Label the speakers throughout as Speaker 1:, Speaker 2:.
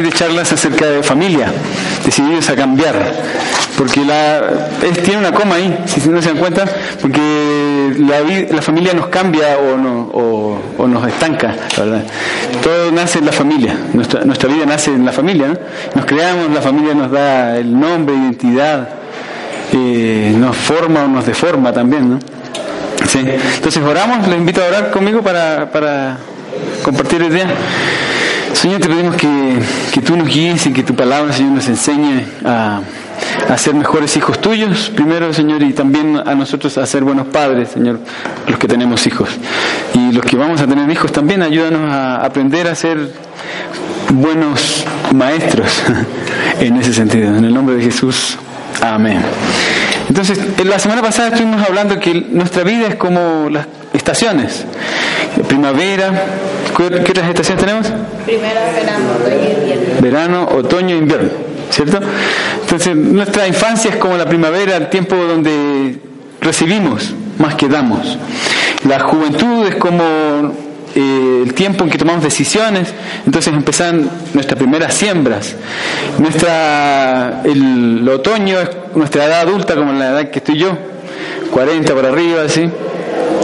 Speaker 1: de charlas acerca de familia, decididos a cambiar, porque la, tiene una coma ahí, si no se dan cuenta, porque la, la familia nos cambia o, no, o, nos estanca, ¿verdad? Todo nace en la familia, nuestra, nuestra vida nace en la familia, ¿no? Nos creamos, la familia nos da el nombre, identidad, eh, nos forma o nos deforma también, ¿no? Sí. Entonces oramos, les invito a orar conmigo para, para compartir día. Señor, te pedimos que, que tú nos guíes y que tu palabra, Señor, nos enseñe a, a ser mejores hijos tuyos, primero, Señor, y también a nosotros a ser buenos padres, Señor, los que tenemos hijos. Y los que vamos a tener hijos también, ayúdanos a aprender a ser buenos maestros en ese sentido. En el nombre de Jesús, amén. Entonces, en la semana pasada estuvimos hablando que nuestra vida es como las estaciones. Primavera, ¿qué, otras estaciones tenemos?
Speaker 2: Primavera, verano, otoño e invierno.
Speaker 1: Verano, otoño, invierno, ¿cierto? Entonces, nuestra infancia es como la primavera, el tiempo donde recibimos más que damos. La juventud es como eh, el tiempo en que tomamos decisiones, entonces empiezan nuestras primeras siembras. Nuestra, el, otoño es nuestra edad adulta, como la edad que estoy yo, 40 para arriba, así.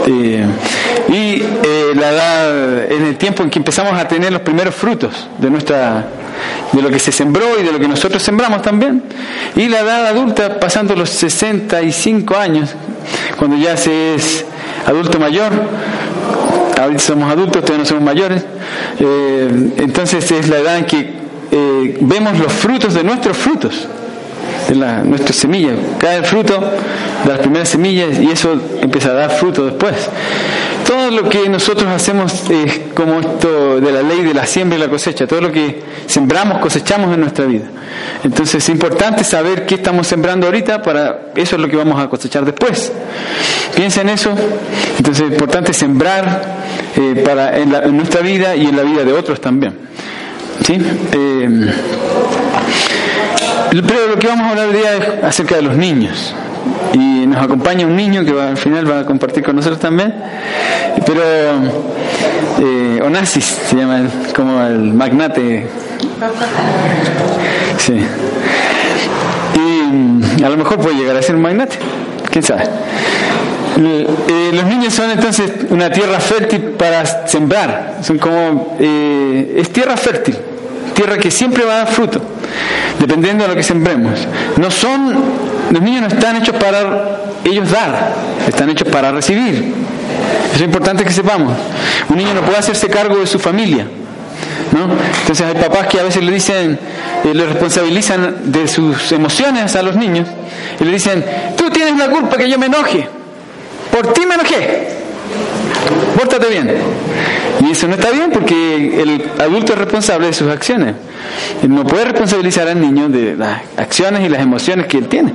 Speaker 1: Y eh, la edad, en el tiempo en que empezamos a tener los primeros frutos de nuestra de lo que se sembró y de lo que nosotros sembramos también. Y la edad adulta pasando los 65 años, cuando ya se es adulto mayor, ahorita somos adultos, todavía no somos mayores, eh, entonces es la edad en que eh, vemos los frutos de nuestros frutos, de la, nuestras semillas. El fruto de las primeras semillas y eso empieza a dar fruto después. Todo lo que nosotros hacemos es como esto de la ley de la siembra y la cosecha, todo lo que sembramos, cosechamos en nuestra vida. Entonces es importante saber qué estamos sembrando ahorita para eso es lo que vamos a cosechar después. Piensa en eso. Entonces es importante sembrar eh, para en, nuestra vida y en la vida de otros también. ¿Sí? Eh, pero lo que vamos a hablar hoy día es acerca de los niños. Y nos acompaña un niño que al final va a compartir con nosotros también. Pero eh, Onassis se llama como el magnate. Sí. Y mm, a lo mejor puede llegar a ser un magnate. ¿Quién sabe? Eh, los niños son entonces una tierra fértil para sembrar. Son como eh, es tierra fértil, tierra que siempre va a dar fruto, dependiendo de lo que sembremos. No son los niños no están hechos para ellos dar, están hechos para recibir. Eso es importante que sepamos. Un niño no puede hacerse cargo de su familia. ¿no? Entonces hay papás que a veces le dicen, eh, le responsabilizan de sus emociones a los niños y le dicen, tú tienes la culpa que yo me enoje. Por ti me enojé. Pórtate bien. Y eso no está bien porque el adulto es responsable de sus acciones. No puede responsabilizar al niño de las acciones y las emociones que él tiene.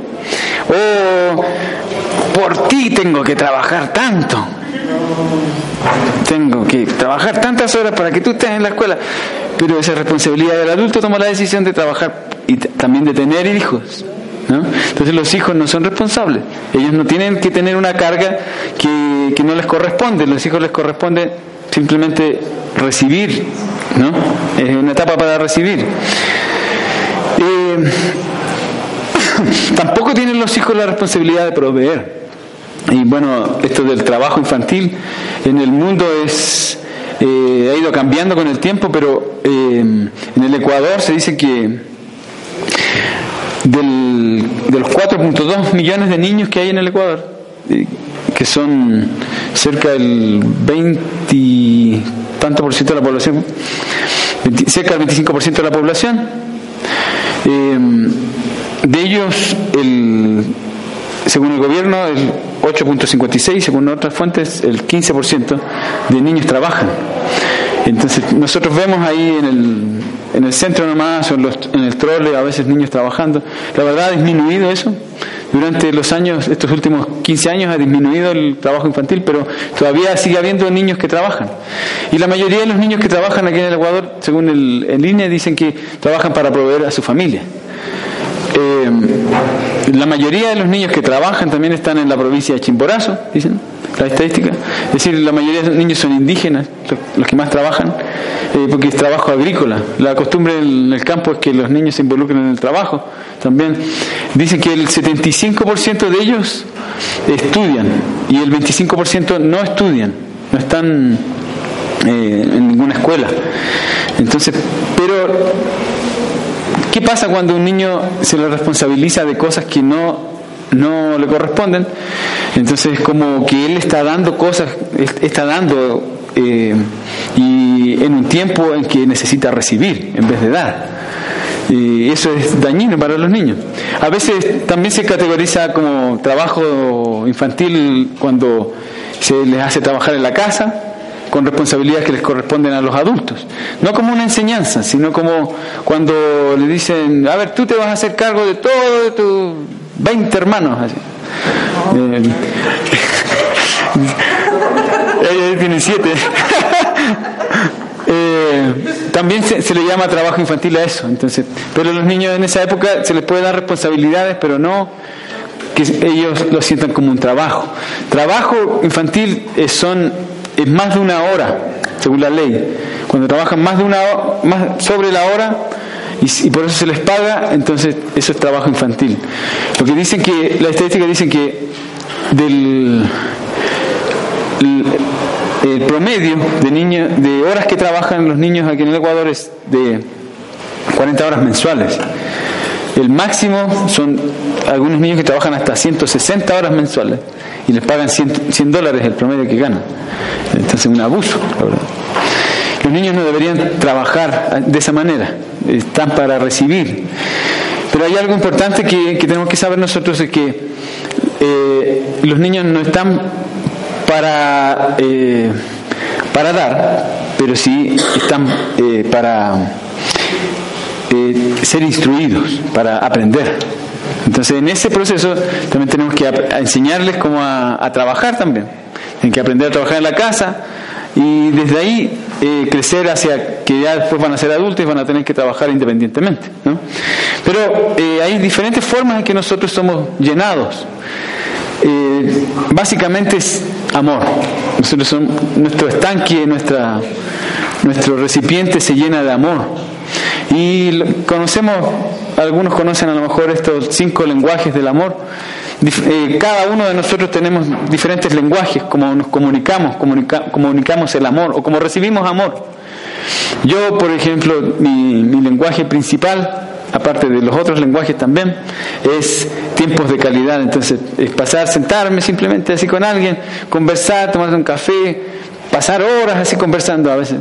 Speaker 1: O por ti tengo que trabajar tanto. Tengo que trabajar tantas horas para que tú estés en la escuela. Pero esa responsabilidad del adulto toma la decisión de trabajar y también de tener hijos. Entonces los hijos no son responsables. Ellos no tienen que tener una carga que, no les corresponde. Los hijos les corresponde simplemente recibir. ¿no? Es una etapa para recibir. Eh, tampoco tienen los hijos la responsabilidad de proveer. Y bueno, esto del trabajo infantil en el mundo es eh, ha ido cambiando con el tiempo, pero eh, en el Ecuador se dice que del, de los 4.2 millones de niños que hay en el Ecuador, que son cerca del 20 tanto por ciento de la población, cerca del 25% de la población, eh, de ellos, el, según el gobierno, el 8.56, según otras fuentes, el 15% de niños trabajan. Entonces, nosotros vemos ahí en el en el centro nomás en, los, en el trole, a veces niños trabajando. La verdad ha disminuido eso. Durante los años, estos últimos 15 años ha disminuido el trabajo infantil, pero todavía sigue habiendo niños que trabajan. Y la mayoría de los niños que trabajan aquí en el Ecuador, según el, en línea, dicen que trabajan para proveer a su familia. Eh, la mayoría de los niños que trabajan también están en la provincia de Chimborazo, dicen la estadística. Es decir, la mayoría de los niños son indígenas, los que más trabajan, eh, porque es trabajo agrícola. La costumbre en el campo es que los niños se involucren en el trabajo también. Dicen que el 75% de ellos estudian y el 25% no estudian, no están eh, en ninguna escuela. Entonces, pero ¿qué pasa cuando un niño se le responsabiliza de cosas que no no le corresponden. Entonces es como que él está dando cosas, está dando eh, y en un tiempo en que necesita recibir en vez de dar. Y eso es dañino para los niños. A veces también se categoriza como trabajo infantil cuando se les hace trabajar en la casa con responsabilidades que les corresponden a los adultos. No como una enseñanza, sino como cuando le dicen, a ver, tú te vas a hacer cargo de todo de tu 20 hermanos. Así. Eh, tiene siete. Eh, también se, le llama trabajo infantil a eso. Entonces, pero los niños en esa época se les puede dar responsabilidades, pero no que ellos lo sientan como un trabajo. Trabajo infantil es, son es más de una hora, según la ley. Cuando trabajan más de una más sobre la hora, y, por eso se les paga, entonces eso es trabajo infantil. Lo que dicen que, la estadística dicen que del el, promedio de niños, de horas que trabajan los niños aquí en el Ecuador es de 40 horas mensuales. El máximo son algunos niños que trabajan hasta 160 horas mensuales y les pagan 100, 100 dólares el promedio que ganan. Entonces, un abuso, la verdad. Los niños no deberían trabajar de esa manera, están para recibir. Pero hay algo importante que, tenemos que saber nosotros, es que eh, los niños no están para, eh, para dar, pero sí están eh, para ser instruidos, para aprender. Entonces en ese proceso también tenemos que enseñarles cómo a, a trabajar también. Tienen que aprender a trabajar en la casa, y desde ahí eh, crecer hacia que ya después van a ser adultos y van a tener que trabajar independientemente. ¿no? Pero eh, hay diferentes formas en que nosotros somos llenados. Eh, básicamente es amor. Nosotros somos, nuestro estanque, nuestra, nuestro recipiente se llena de amor. Y conocemos, algunos conocen a lo mejor estos cinco lenguajes del amor. Eh, cada uno de nosotros tenemos diferentes lenguajes, como nos comunicamos, comunicamos el amor o como recibimos amor. Yo, por ejemplo, mi, lenguaje principal, aparte de los otros lenguajes también, es tiempos de calidad. Entonces, es pasar, sentarme simplemente así con alguien, conversar, tomar un café, pasar horas así conversando a veces.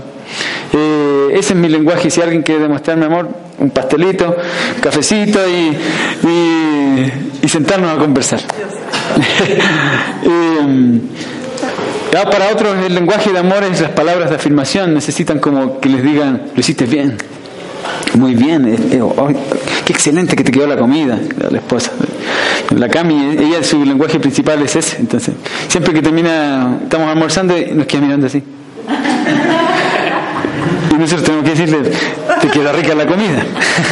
Speaker 1: Eh, ese es mi lenguaje. Si alguien quiere demostrarme amor, un pastelito, un cafecito y, y, sentarnos a conversar. Eh, para otros el lenguaje de amor es las palabras de afirmación. Necesitan como que les digan, lo hiciste bien. Muy bien, eh, oh, qué excelente que te quedó la comida, la esposa. La Cami, ella su lenguaje principal es ese. Entonces, siempre que termina, estamos almorzando y nos queda mirando así. Y nosotros tenemos que decirle, te queda rica la comida.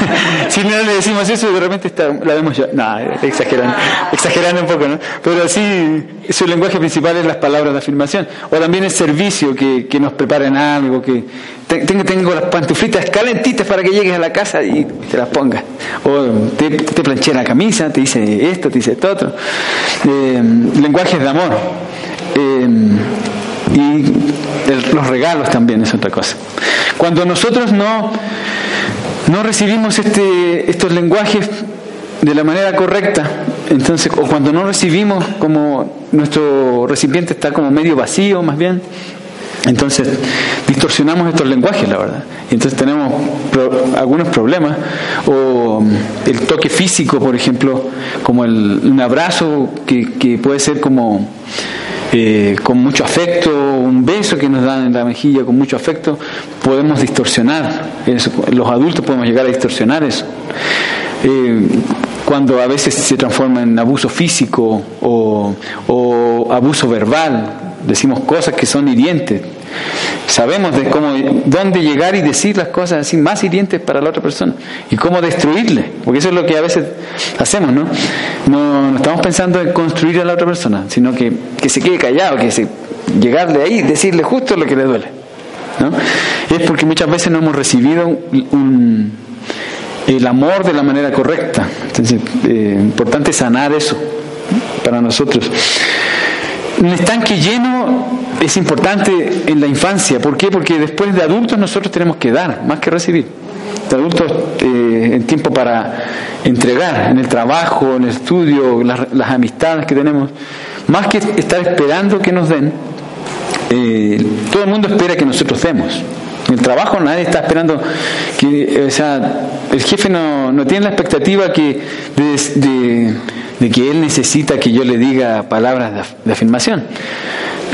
Speaker 1: si no le decimos eso, de repente la vemos ya. No, exagerando, exagerando un poco, ¿no? Pero sí, su lenguaje principal es las palabras de afirmación. O también el servicio, que, que nos preparen algo, que tengo, tengo las pantuflitas calentitas para que llegues a la casa y te las pongas. O te, te planché la camisa, te dice esto, te dice esto otro. Eh, lenguajes de amor. Eh, y los regalos también es otra cosa. Cuando nosotros no, no recibimos este, estos lenguajes de la manera correcta, entonces, o cuando no recibimos como nuestro recipiente está como medio vacío más bien, entonces distorsionamos estos lenguajes, la verdad. Y entonces tenemos algunos problemas. O el toque físico, por ejemplo, como el, un abrazo que, que puede ser como eh, con mucho afecto, un beso que nos dan en la mejilla con mucho afecto, podemos distorsionar. Los adultos podemos llegar a distorsionar eso. Eh, cuando a veces se transforma en abuso físico o, o abuso verbal, decimos cosas que son hirientes. Sabemos de cómo, dónde llegar y decir las cosas así más hirientes para la otra persona y cómo destruirle, porque eso es lo que a veces hacemos, ¿no? No, estamos pensando en construir a la otra persona, sino que, que se quede callado, que se, llegarle ahí, decirle justo lo que le duele, ¿no? Es porque muchas veces no hemos recibido un, el amor de la manera correcta. Entonces, eh, importante sanar eso para nosotros. Un estanque lleno es importante en la infancia. ¿Por qué? Porque después de adultos nosotros tenemos que dar, más que recibir. De adultos eh, en tiempo para entregar, en el trabajo, en el estudio, las, las amistades que tenemos, más que estar esperando que nos den, eh, todo el mundo espera que nosotros demos. En el trabajo nadie está esperando que, o sea, el jefe no, tiene la expectativa que de, de de que él necesita que yo le diga palabras de, afirmación.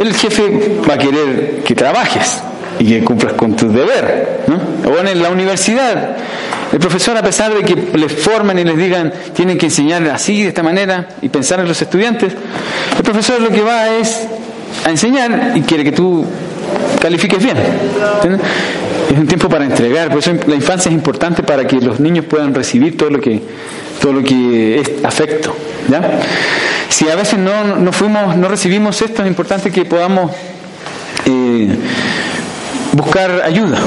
Speaker 1: El jefe va a querer que trabajes y que cumplas con tu deber. ¿no? O en la universidad, el profesor, a pesar de que les formen y les digan tienen que enseñar así, de esta manera, y pensar en los estudiantes, el profesor lo que va es a enseñar y quiere que tú califiques bien. Es un tiempo para entregar, por eso la infancia es importante para que los niños puedan recibir todo lo que, todo lo que es afecto. ¿Ya? Si a veces no, no, fuimos, no recibimos esto, es importante que podamos eh, buscar ayuda.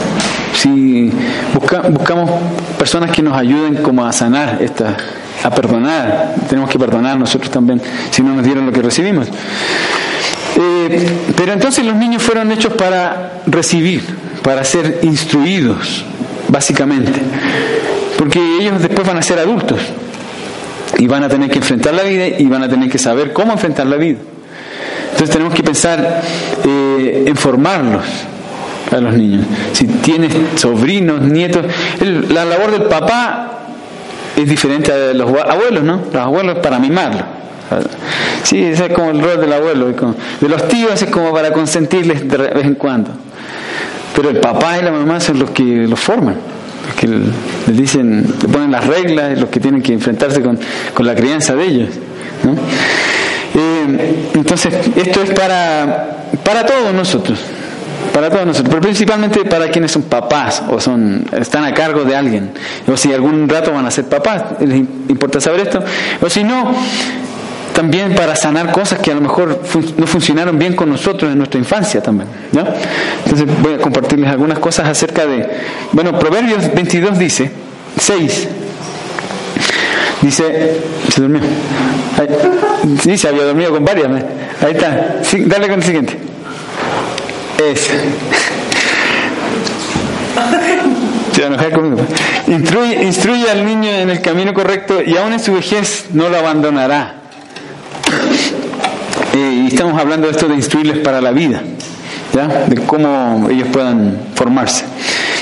Speaker 1: Si busca, buscamos personas que nos ayuden como a sanar esta, a perdonar, tenemos que perdonar nosotros también si no nos dieron lo que recibimos. Eh, pero entonces los niños fueron hechos para recibir, para ser instruidos, básicamente, porque ellos después van a ser adultos y van a tener que enfrentar la vida y van a tener que saber cómo enfrentar la vida. Entonces tenemos que pensar eh, en formarlos a los niños. Si tienes sobrinos, nietos, la labor del papá es diferente a de los abuelos, ¿no? Los abuelos para mimarlos. Sí, ese es como el rol del abuelo. De los tíos es como para consentirles de vez en cuando. Pero el papá y la mamá son los que los forman que les dicen, le ponen las reglas, los que tienen que enfrentarse con, con la crianza de ellos. Eh, entonces, esto es para, para todos nosotros, para todos nosotros, pero principalmente para quienes son papás o son están a cargo de alguien, o si algún rato van a ser papás, les importa saber esto, o si no, también para sanar cosas que a lo mejor no funcionaron bien con nosotros en nuestra infancia también. Entonces voy a compartirles algunas cosas acerca de, bueno, Proverbios 22 dice, 6, dice, se durmió, sí, se había dormido con varias, ahí está, dale con el siguiente. Es. Conmigo. Instruye, instruye al niño en el camino correcto y aún en su vejez no lo abandonará. Eh, y estamos hablando de esto de instruirles para la vida, ¿ya? de cómo ellos puedan formarse.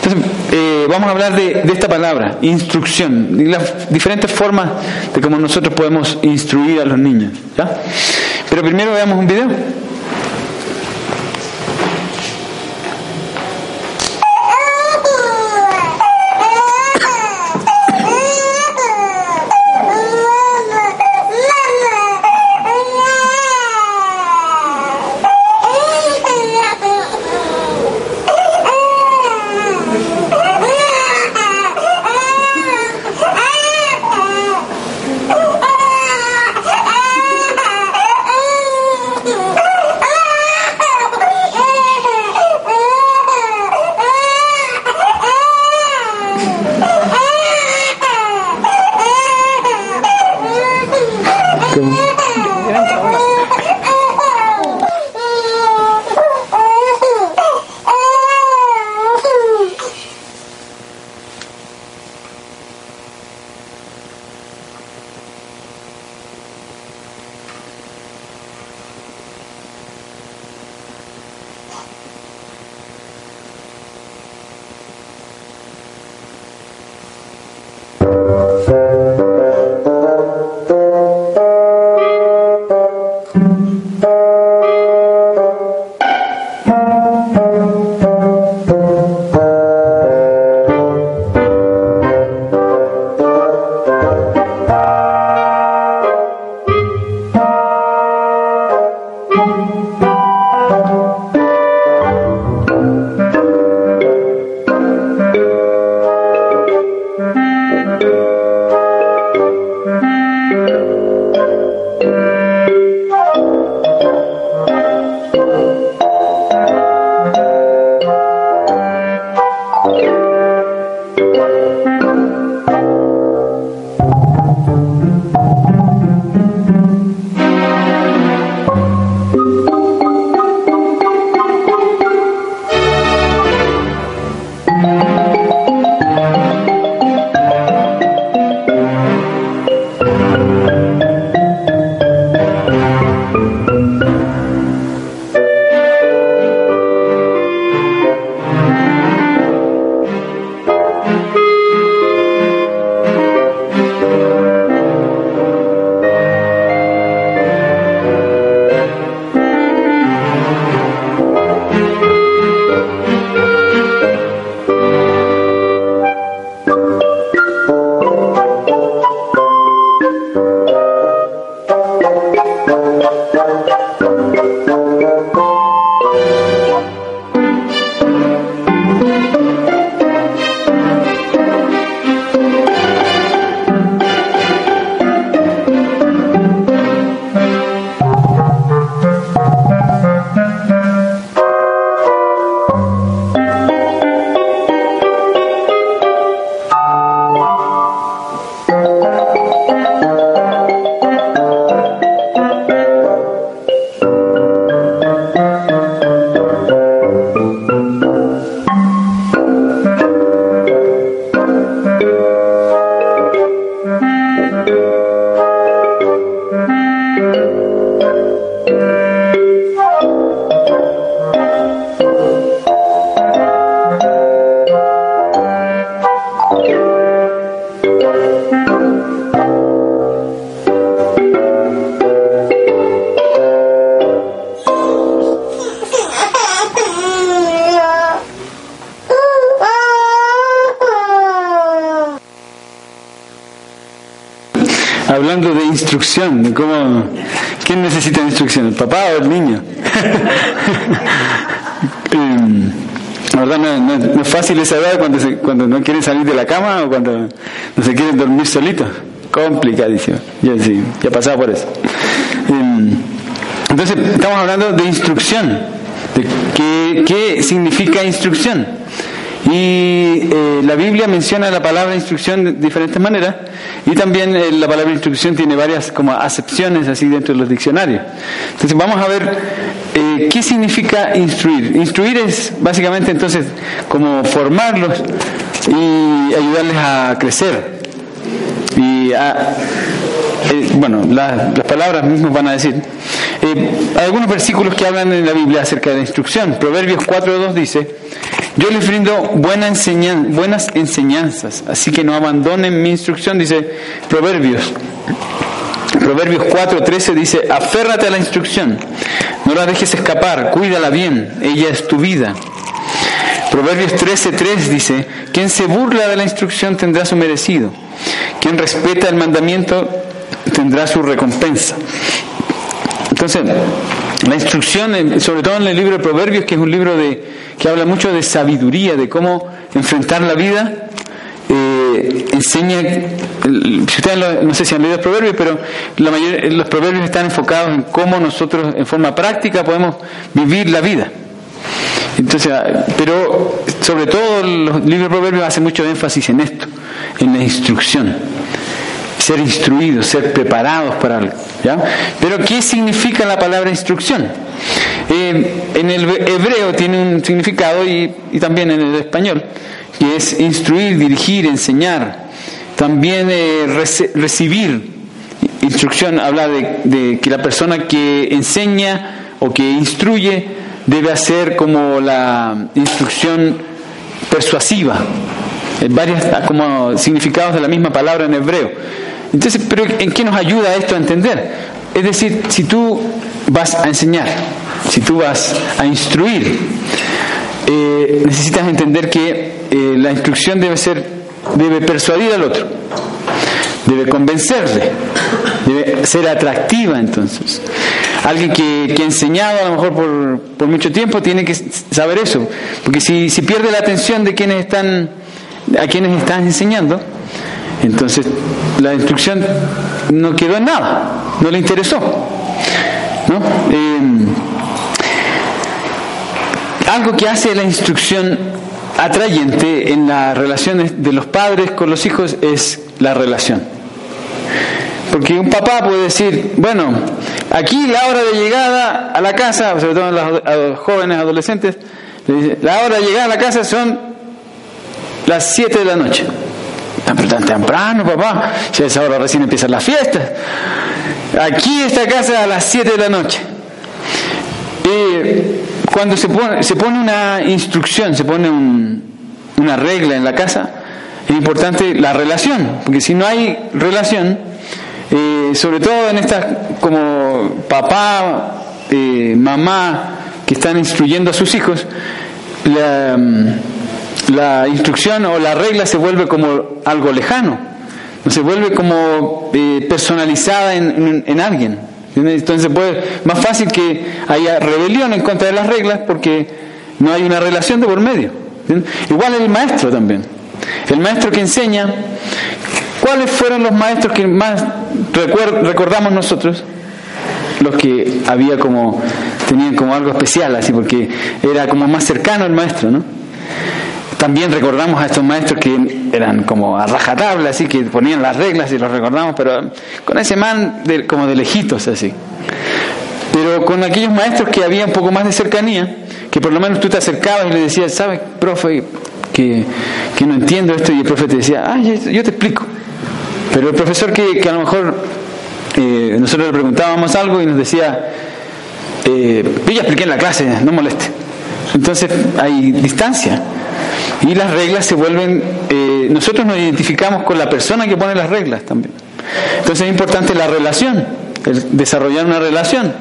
Speaker 1: Entonces, eh, vamos a hablar de, esta palabra, instrucción, y las diferentes formas de cómo nosotros podemos instruir a los niños. ¿ya? Pero primero veamos un video. Instrucción, de cómo, ¿quién necesita instrucción? ¿El papá o el niño? Em, la verdad no, es fácil esa edad cuando, cuando no quieren salir de la cama o cuando no se quieren dormir solitos. Complicadísimo. Ya, sí, ya pasaba por eso. Em, entonces, estamos hablando de instrucción. De qué, qué significa instrucción. Y eh, la Biblia menciona la palabra instrucción de diferentes maneras y también eh, la palabra instrucción tiene varias como acepciones así dentro de los diccionarios. Entonces vamos a ver eh, qué significa instruir. Instruir es básicamente entonces como formarlos y ayudarles a crecer. Y bueno, las palabras mismas van a decir. hay algunos versículos que hablan en la Biblia acerca de la instrucción. Proverbios 4.2 dice, yo les brindo buena buenas enseñanzas, así que no abandonen mi instrucción, dice Proverbios. Proverbios 4:13 dice, aférrate a la instrucción, no la dejes escapar, cuídala bien, ella es tu vida. Proverbios 13:3 dice, quien se burla de la instrucción tendrá su merecido, quien respeta el mandamiento tendrá su recompensa. Entonces, la instrucción, sobre todo en el libro de Proverbios, que es un libro de, que habla mucho de sabiduría, de cómo enfrentar la vida, eh, enseña, si ustedes no sé si han leído los proverbios, pero la mayoría, los proverbios están enfocados en cómo nosotros en forma práctica podemos vivir la vida. Entonces, ah, pero sobre todo los libros de proverbios hacen mucho énfasis en esto, en la instrucción ser instruidos, ser preparados para algo. ¿ya? Pero ¿qué significa la palabra instrucción? Eh, en el hebreo tiene un significado y, también en el español, que es instruir, dirigir, enseñar. También eh, recibir instrucción habla de, que la persona que enseña o que instruye debe hacer como la instrucción persuasiva, varios como significados de la misma palabra en hebreo. Entonces, pero ¿en qué nos ayuda esto a entender? Es decir, si tú vas a enseñar, si tú vas a instruir, eh, necesitas entender que eh, la instrucción debe ser, debe persuadir al otro, debe convencerle, debe ser atractiva entonces. Alguien que, que ha enseñado a lo mejor por, por, mucho tiempo tiene que saber eso, porque si, si pierde la atención de quienes están, a quienes estás enseñando, entonces la instrucción no quedó en nada, no le interesó. Eh, algo que hace la instrucción atrayente en las relaciones de los padres con los hijos es la relación. Porque un papá puede decir, bueno, aquí la hora de llegada a la casa, sobre todo a los jóvenes, adolescentes, la hora de llegada a la casa son las 7 de la noche. Tan, temprano, papá. Ya es ahora recién empiezan las fiestas. Aquí esta casa a las 7 de la noche. Y cuando se pone, se pone una instrucción, se pone una regla en la casa, es importante la relación, porque si no hay relación, eh, sobre todo en estas como papá, eh, mamá, que están instruyendo a sus hijos, la, la, instrucción o la regla se vuelve como algo lejano, se vuelve como eh, personalizada en, en, alguien. Entonces puede más fácil que haya rebelión en contra de las reglas porque no hay una relación de por medio. Igual el maestro también. El maestro que enseña, ¿cuáles fueron los maestros que más recordamos nosotros? Los que había como, tenían como algo especial, así, porque era como más cercano el maestro, ¿no? También recordamos a estos maestros que eran como a rajatabla, así que ponían las reglas y los recordamos, pero con ese man de, como de lejitos, así. Pero con aquellos maestros que había un poco más de cercanía, que por lo menos tú te acercabas y le decías, ¿sabes, profe? Que, que no entiendo esto, y el profe te decía, ah, yo te explico. Pero el profesor que, que a lo mejor eh, nosotros le preguntábamos algo y nos decía, eh, yo ya expliqué en la clase, no moleste. Entonces hay distancia. Y las reglas se vuelven, eh, nosotros nos identificamos con la persona que pone las reglas también. Entonces es importante la relación, el desarrollar una relación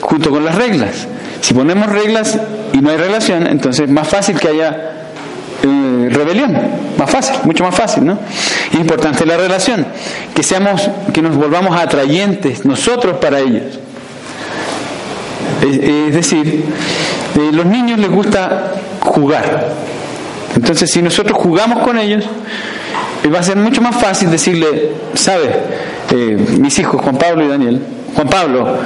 Speaker 1: junto con las reglas. Si ponemos reglas y no hay relación, entonces es más fácil que haya eh, rebelión, más fácil, mucho más fácil, ¿no? Es importante la relación, que seamos, que nos volvamos atrayentes nosotros para ellos. Es, decir, eh, los niños les gusta jugar. Entonces, si nosotros jugamos con ellos, eh, va a ser mucho más fácil decirle, ¿sabe? mis hijos, Juan Pablo y Daniel, Juan Pablo,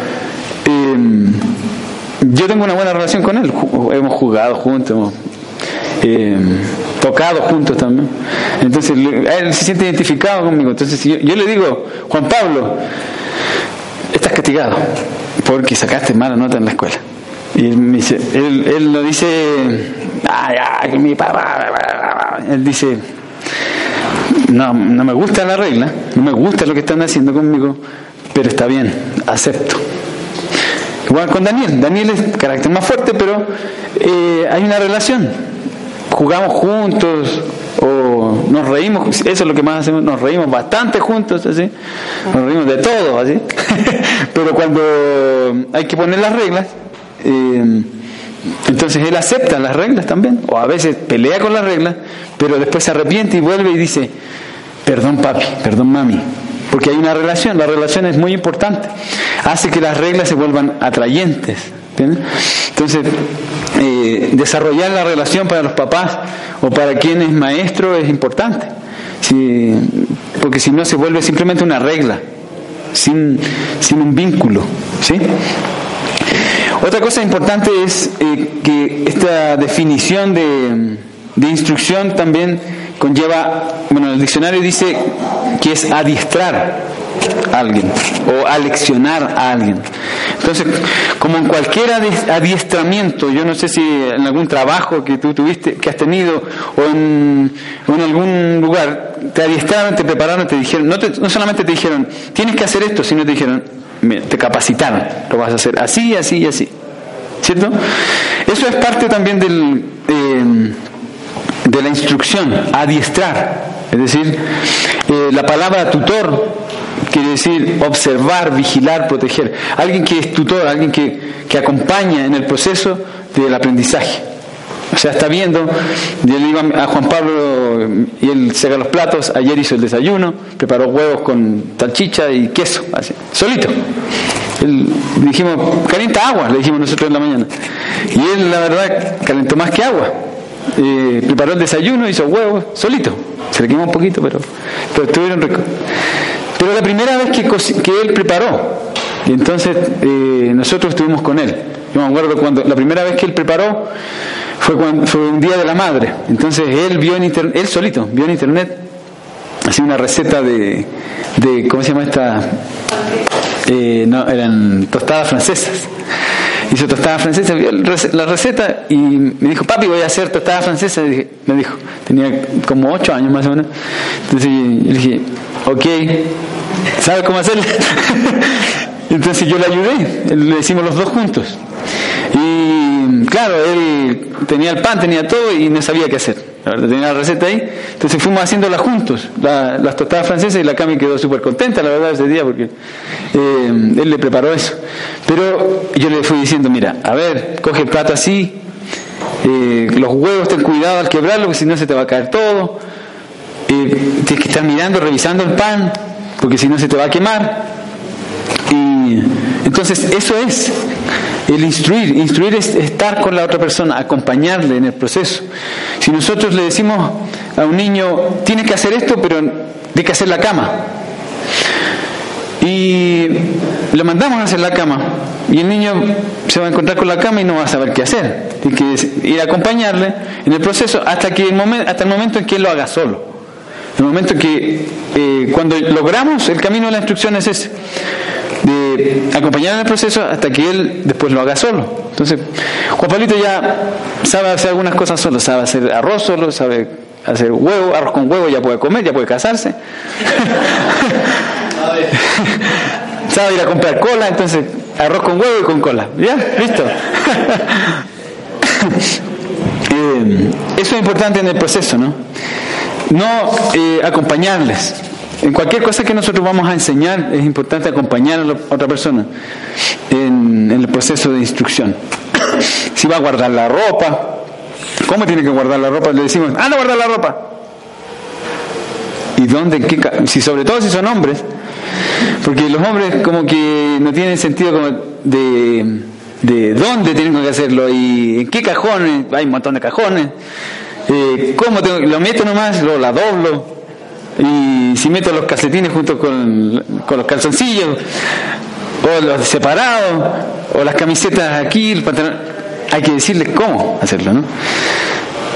Speaker 1: yo tengo una buena relación con él, hemos jugado juntos, eh, tocado juntos también. Entonces él se siente identificado conmigo. Entonces yo, yo, le digo, Juan Pablo, estás castigado porque sacaste mala nota en la escuela. Y él, me dice, él, él lo dice, ay, ay, mi papá, él dice, no, no me gusta la regla, no me gusta lo que están haciendo conmigo, pero está bien, acepto. Igual con Daniel, Daniel es carácter más fuerte, pero eh, hay una relación. Jugamos juntos o nos reímos, eso es lo que más hacemos, nos reímos bastante juntos, así, nos reímos de todo, así, pero cuando hay que poner las reglas, eh, entonces él acepta las reglas también, o a veces pelea con las reglas, pero después se arrepiente y vuelve y dice, perdón papi, perdón mami, porque hay una relación, la relación es muy importante, hace que las reglas se vuelvan atrayentes, entonces, eh, desarrollar la relación para los papás o para quien es maestro es importante, porque si no se vuelve simplemente una regla, sin, sin un vínculo. ¿sí? Otra cosa importante es eh, que esta definición de, de instrucción también conlleva, bueno, el diccionario dice que es adiestrar a alguien o aleccionar a alguien. Entonces, como en cualquier adiestramiento, yo no sé si en algún trabajo que tú tuviste, que has tenido, o en, algún lugar, te adiestraron, te prepararon, te dijeron, no, no solamente te dijeron, tienes que hacer esto, sino te dijeron, te capacitaron, lo vas a hacer así, así y así. ¿Cierto? Eso es parte también del, eh, de la instrucción, adiestrar. Es decir, eh, la palabra tutor quiere decir observar, vigilar, proteger. Alguien que es tutor, alguien que, que acompaña en el proceso del aprendizaje. O sea, está viendo, yo le iba a Juan Pablo y él seca los platos, ayer hizo el desayuno, preparó huevos con salchicha y queso, así, solito. Él, dijimos, calienta agua, le dijimos nosotros en la mañana. Y él, la verdad, calentó más que agua. Eh, preparó el desayuno, hizo huevos, solito. Se le quemó un poquito, pero, pero estuvieron ricos. Pero la primera vez que, que él preparó, y entonces eh, nosotros estuvimos con él. Yo me acuerdo cuando la primera vez que él preparó fue, cuando, fue un día de la madre. Entonces él vio en internet, él solito, vio en internet así una receta de, de ¿cómo se llama esta? Eh, no, eran tostadas francesas. Hizo tostadas francesas, vio la receta y me dijo, papi, voy a hacer tostadas francesas. me dijo, tenía como ocho años más o menos. Entonces yo dije, ok, ¿sabe cómo hacerlo? Entonces yo le ayudé, le hicimos los dos juntos. Y claro, él tenía el pan, tenía todo y no sabía qué hacer. La verdad, tenía la receta ahí. Entonces fuimos haciéndola juntos, las tostadas francesas, y la Cami quedó súper contenta, la verdad, ese día, porque eh, él le preparó eso. Pero yo le fui diciendo, mira, a ver, coge el plato así, eh, los huevos ten cuidado al quebrarlo, porque si no se te va a caer todo. Eh, tienes que estar mirando, revisando el pan, porque si no se te va a quemar. Y entonces eso es el instruir. Instruir es estar con la otra persona, acompañarle en el proceso. Si nosotros le decimos a un niño, tiene que hacer esto, pero tiene que hacer la cama. Y le mandamos a hacer la cama. Y el niño se va a encontrar con la cama y no va a saber qué hacer. Tiene que ir a acompañarle en el proceso hasta, que el momento, hasta el momento en que él lo haga solo. El momento en que eh, cuando logramos el camino de la instrucción es de acompañar en el proceso hasta que él después lo haga solo. Entonces, Juan Pablito ya sabe hacer algunas cosas solo, sabe hacer arroz solo, sabe hacer huevo, arroz con huevo, ya puede comer, ya puede casarse. sabe ir a comprar cola, entonces arroz con huevo y con cola. ¿Ya? ¿Listo? Eh, eso es importante en el proceso, ¿no? No eh, acompañarles. En cualquier cosa que nosotros vamos a enseñar es importante acompañar a otra persona en, el proceso de instrucción. si va a guardar la ropa, ¿cómo tiene que guardar la ropa? Le decimos, anda a guardar la ropa. ¿Y dónde? qué, si sobre todo si son hombres, porque los hombres como que no tienen sentido de, de dónde tienen que hacerlo y en qué cajones, hay un montón de cajones, eh, cómo lo meto nomás, lo la doblo, y si meto los calcetines junto con, con los calzoncillos, o los separados, o las camisetas aquí, el pantalón, hay que decirles cómo hacerlo, ¿no?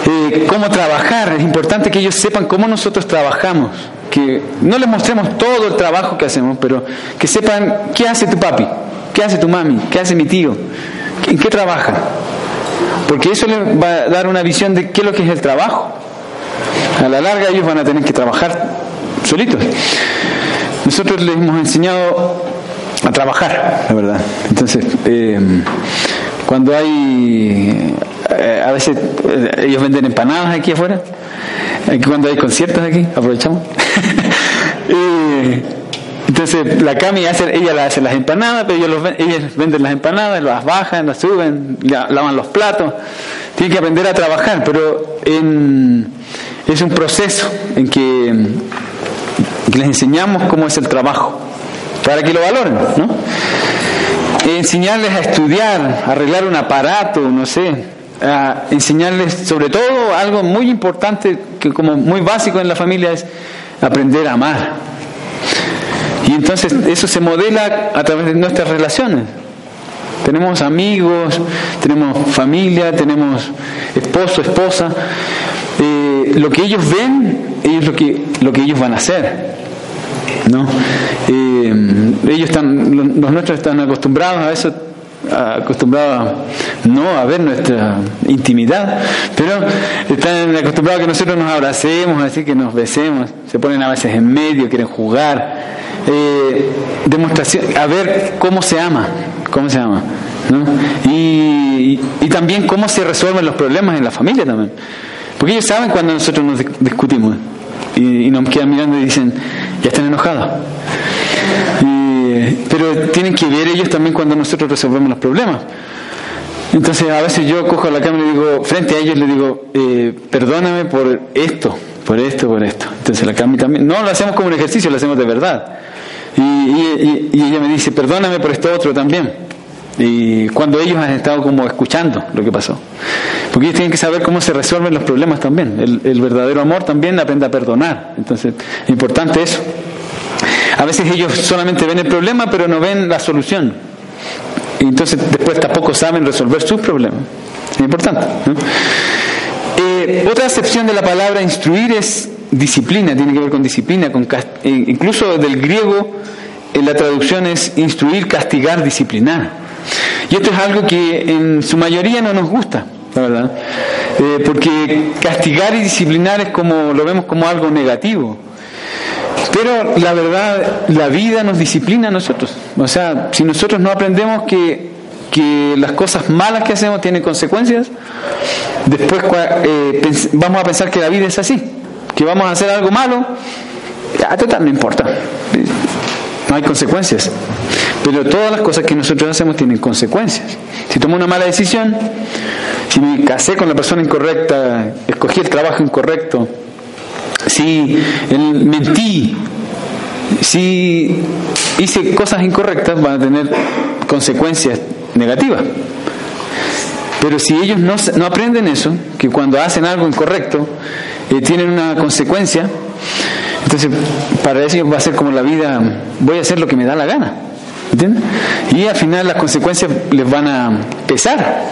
Speaker 1: Eh, cómo trabajar, es importante que ellos sepan cómo nosotros trabajamos, que no les mostremos todo el trabajo que hacemos, pero que sepan qué hace tu papi, qué hace tu mami, qué hace mi tío, en qué trabaja, porque eso les va a dar una visión de qué es lo que es el trabajo. A la larga ellos van a tener que trabajar solitos. Nosotros les hemos enseñado a trabajar, la verdad. Entonces, eh, cuando hay, eh, a veces eh, ellos venden empanadas aquí afuera, cuando hay conciertos aquí, aprovechamos. entonces la Cami hace, ella la hace las empanadas, pero ellos, ellos venden las empanadas, las bajan, las suben, lavan los platos. Tienen que aprender a trabajar, pero en es un proceso en que, les enseñamos cómo es el trabajo, para que lo valoren, ¿no? Enseñarles a estudiar, arreglar un aparato, no sé, a enseñarles sobre todo algo muy importante, que como muy básico en la familia es aprender a amar. Y entonces eso se modela a través de nuestras relaciones. Tenemos amigos, tenemos familia, tenemos esposo, esposa, eh, lo que ellos ven es lo que, lo que ellos van a hacer. ¿no? Eh, ellos están, los nuestros están acostumbrados a eso, acostumbrados no a ver nuestra intimidad, pero están acostumbrados a que nosotros nos abracemos, así que nos besemos, se ponen a veces en medio, quieren jugar. Eh, demostración, a ver cómo se ama, cómo se ama, ¿no? y, y también cómo se resuelven los problemas en la familia también. Porque ellos saben cuando nosotros nos discutimos y, nos quedan mirando y dicen, ya están enojados. pero tienen que ver ellos también cuando nosotros resolvemos los problemas. Entonces a veces yo cojo la cámara y digo, frente a ellos le digo, eh, perdóname por esto, por esto, por esto. Entonces la cámara también, no lo hacemos como un ejercicio, lo hacemos de verdad. Y ella me dice, perdóname por esto otro también. Y cuando ellos han estado como escuchando lo que pasó. Porque ellos tienen que saber cómo se resuelven los problemas también. El, verdadero amor también aprende a perdonar. Entonces, es importante eso. A veces ellos solamente ven el problema, pero no ven la solución. Y entonces después tampoco saben resolver sus problemas. Es importante. Eh, otra acepción de la palabra instruir es disciplina, tiene que ver con disciplina, con eh, incluso del griego en la traducción es instruir, castigar, disciplinar. Y esto es algo que en su mayoría no nos gusta, la verdad, eh, porque castigar y disciplinar es como lo vemos como algo negativo. Pero la verdad, la vida nos disciplina a nosotros. O sea, si nosotros no aprendemos que, que las cosas malas que hacemos tienen consecuencias, después eh, vamos a pensar que la vida es así, que vamos a hacer algo malo, a total no importa, no hay consecuencias. Pero todas las cosas que nosotros hacemos tienen consecuencias. Si tomo una mala decisión, si me casé con la persona incorrecta, escogí el trabajo incorrecto, si mentí, si hice cosas incorrectas, van a tener consecuencias negativas. Pero si ellos no, aprenden eso, que cuando hacen algo incorrecto, eh, tienen una consecuencia, entonces para ellos va a ser como la vida, voy a hacer lo que me da la gana. ¿Entiendes? Y al final las consecuencias les van a pesar.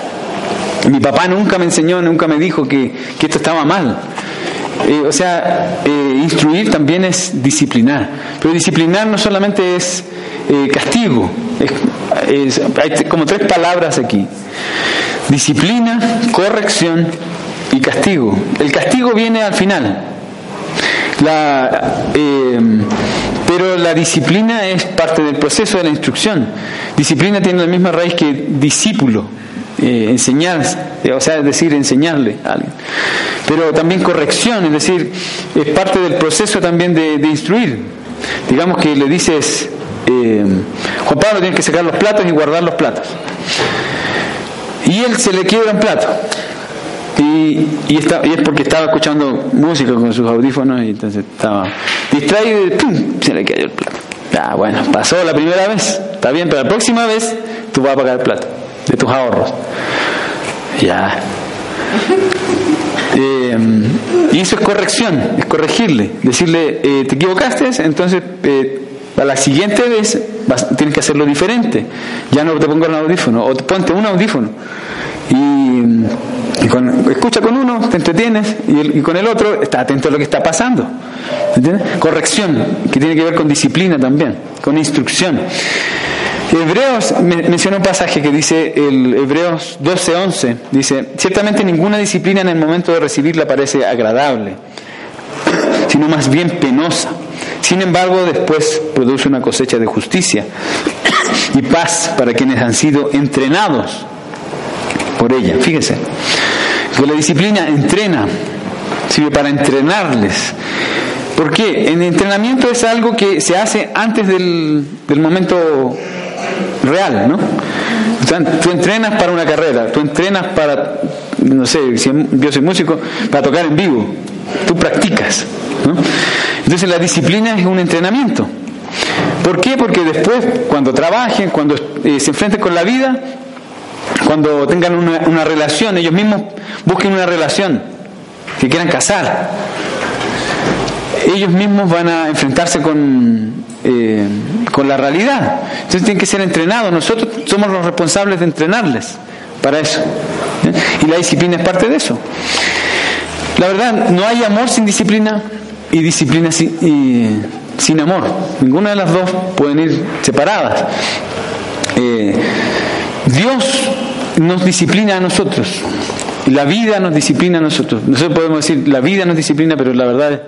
Speaker 1: Mi papá nunca me enseñó, nunca me dijo que, esto estaba mal. Eh, o sea, eh, instruir también es disciplinar. Pero disciplinar no solamente es castigo, hay como tres palabras aquí. Disciplina, corrección y castigo. El castigo viene al final. pero la disciplina es parte del proceso de la instrucción. Disciplina tiene la misma raíz que discípulo eh, enseñar, eh, o sea, es decir, enseñarle a alguien. Pero también corrección, es decir, es parte del proceso también de, instruir. Digamos que le dices, eh, Juan Pablo tiene que sacar los platos y guardar los platos. Y él se le quiebra un plato. Y, y, está, y, es porque estaba escuchando música con sus audífonos y entonces estaba distraído y ¡pum! se le cayó el plato. Ya, bueno, pasó la primera vez, está bien, pero la próxima vez tú vas a pagar el plato de tus ahorros. Ya. Eh, y eso es corrección, es corregirle, decirle, eh, te equivocaste, entonces eh, a la siguiente vez tienes que hacerlo diferente. Ya no te pongo un audífono, o ponte un audífono. Y, escucha con uno, te entretienes, y, con el otro está atento a lo que está pasando. Corrección, que tiene que ver con disciplina también, con instrucción. Hebreos menciona un pasaje que dice, el Hebreos 12:11, dice, ciertamente ninguna disciplina en el momento de recibirla parece agradable, sino más bien penosa. Sin embargo, después produce una cosecha de justicia y paz para quienes han sido entrenados por ella. Fíjense, que la disciplina entrena, sirve para entrenarles. ¿Por qué? El entrenamiento es algo que se hace antes del, del momento real, ¿no? O sea, tú entrenas para una carrera, tú entrenas para, no sé, si yo soy músico, para tocar en vivo, tú practicas, ¿no? Entonces la disciplina es un entrenamiento. ¿Por qué? Porque después, cuando trabajen, cuando eh, se enfrenten con la vida, cuando tengan una, relación, ellos mismos busquen una relación, que quieran casar, ellos mismos van a enfrentarse con, eh, con la realidad. Entonces tienen que ser entrenados. Nosotros somos los responsables de entrenarles para eso. ¿eh? Y la disciplina es parte de eso. La verdad, no hay amor sin disciplina y disciplina sin, amor. Ninguna de las dos pueden ir separadas. Eh, Dios nos disciplina a nosotros. La vida nos disciplina a nosotros. Nosotros podemos decir, la vida nos disciplina, pero la verdad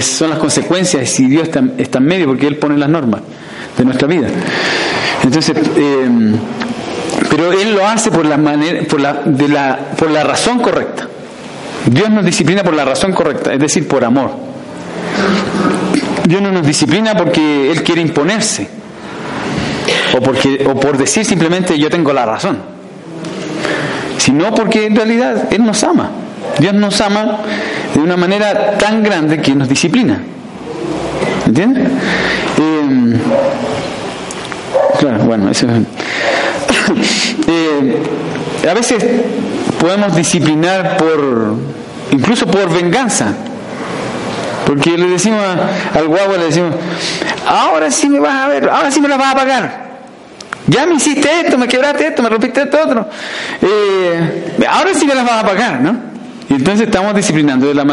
Speaker 1: son las consecuencias si Dios está, está, en medio, porque Él pone las normas de nuestra vida. Entonces, eh, pero Él lo hace por la, manera, por, la, de la, por la razón correcta. Dios nos disciplina por la razón correcta, es decir, por amor. Dios no nos disciplina porque Él quiere imponerse, o, porque, o por decir simplemente yo tengo la razón, sino porque en realidad Él nos ama. Dios nos ama de una manera tan grande que nos disciplina. ¿Entiendes? Eh, claro, bueno, eso eh, a veces podemos disciplinar por, incluso por venganza. Porque le decimos al guagua, le decimos, ahora sí me vas a ver, ahora sí me la vas a pagar. Ya me hiciste esto, me quebraste esto, me rompiste esto otro. Eh, ahora sí me las vas a pagar, ¿no? Y entonces estamos disciplinando de la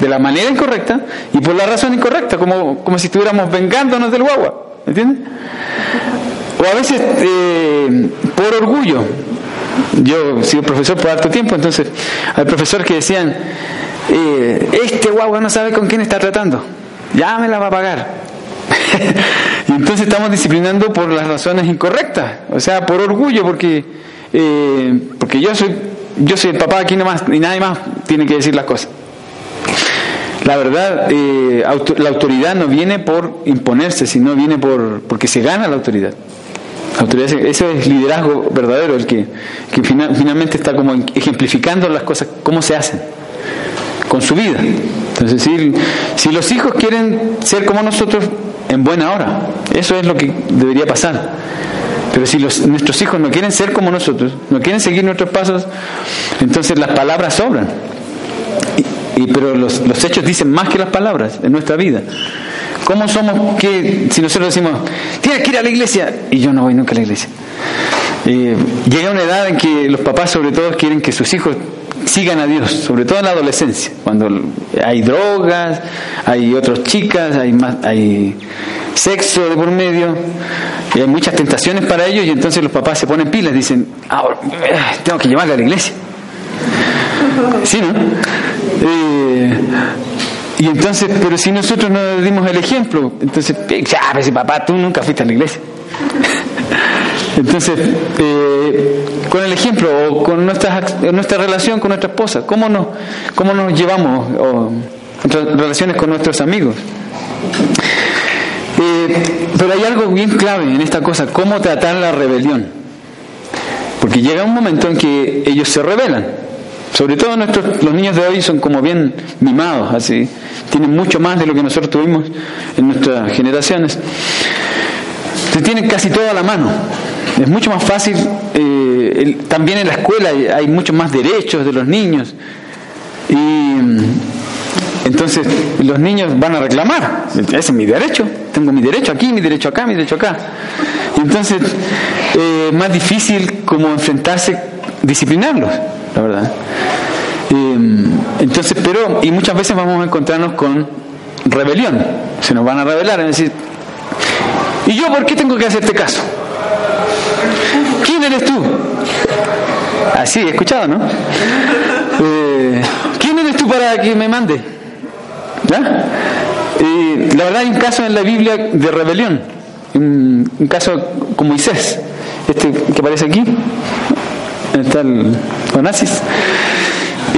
Speaker 1: de la manera incorrecta y por la razón incorrecta, como, como si estuviéramos vengándonos del guagua, ¿entiendes? O a veces eh, por orgullo. Yo he sido profesor por harto tiempo, entonces hay profesores que decían, eh, este guagua no sabe con quién está tratando, ya me la va a pagar. y entonces estamos disciplinando por las razones incorrectas, o sea, por orgullo, porque, eh, porque yo soy yo soy el papá aquí nomás y nadie más tiene que decir las cosas. La verdad, eh, la autoridad no viene por imponerse, sino viene por porque se gana la autoridad. autoridad ese es liderazgo verdadero, el que, que finalmente está como ejemplificando las cosas, cómo se hacen, con su vida. Entonces, si, si los hijos quieren ser como nosotros, en buena hora, eso es lo que debería pasar. Pero si los, nuestros hijos no quieren ser como nosotros, no quieren seguir nuestros pasos, entonces las palabras sobran. Y, pero los, hechos dicen más que las palabras en nuestra vida. ¿Cómo somos que, si nosotros decimos, tienes que ir a la iglesia, y yo no voy nunca a la iglesia? Eh, llega una edad en que los papás sobre todo quieren que sus hijos sigan a Dios, sobre todo en la adolescencia, cuando hay drogas, hay otras chicas, hay más, hay sexo de por medio, y hay muchas tentaciones para ellos y entonces los papás se ponen pilas, dicen, ah, eh, tengo que llevarle a la iglesia. ¿Sí, no? Eh, y entonces, pero si nosotros no dimos el ejemplo, entonces, ya, pues papá, tú nunca fuiste a la iglesia. Entonces, eh, con el ejemplo o con nuestra, nuestra relación con nuestra esposa, ¿cómo nos, cómo nos llevamos o, relaciones con nuestros amigos? Eh, pero hay algo bien clave en esta cosa, cómo tratar la rebelión. Porque llega un momento en que ellos se rebelan. Sobre todo nuestros, los niños de hoy son como bien mimados, así. Tienen mucho más de lo que nosotros tuvimos en nuestras generaciones. Se tienen casi todo a la mano. Es mucho más fácil, eh, también en la escuela hay muchos más derechos de los niños. Y entonces los niños van a reclamar, ese es mi derecho, tengo mi derecho aquí, mi derecho acá, mi derecho acá. Y entonces eh, más difícil como enfrentarse, disciplinarlos, la verdad. Eh, entonces, pero, y muchas veces vamos a encontrarnos con rebelión, se nos van a rebelar, es decir, ¿y yo por qué tengo que hacerte caso? ¿Quién eres tú? Así, escuchado, ¿no? Eh, ¿Quién eres tú para que me mande? Y la verdad hay un caso en la Biblia de rebelión, un, caso con Moisés, este que aparece aquí, está el Onassis.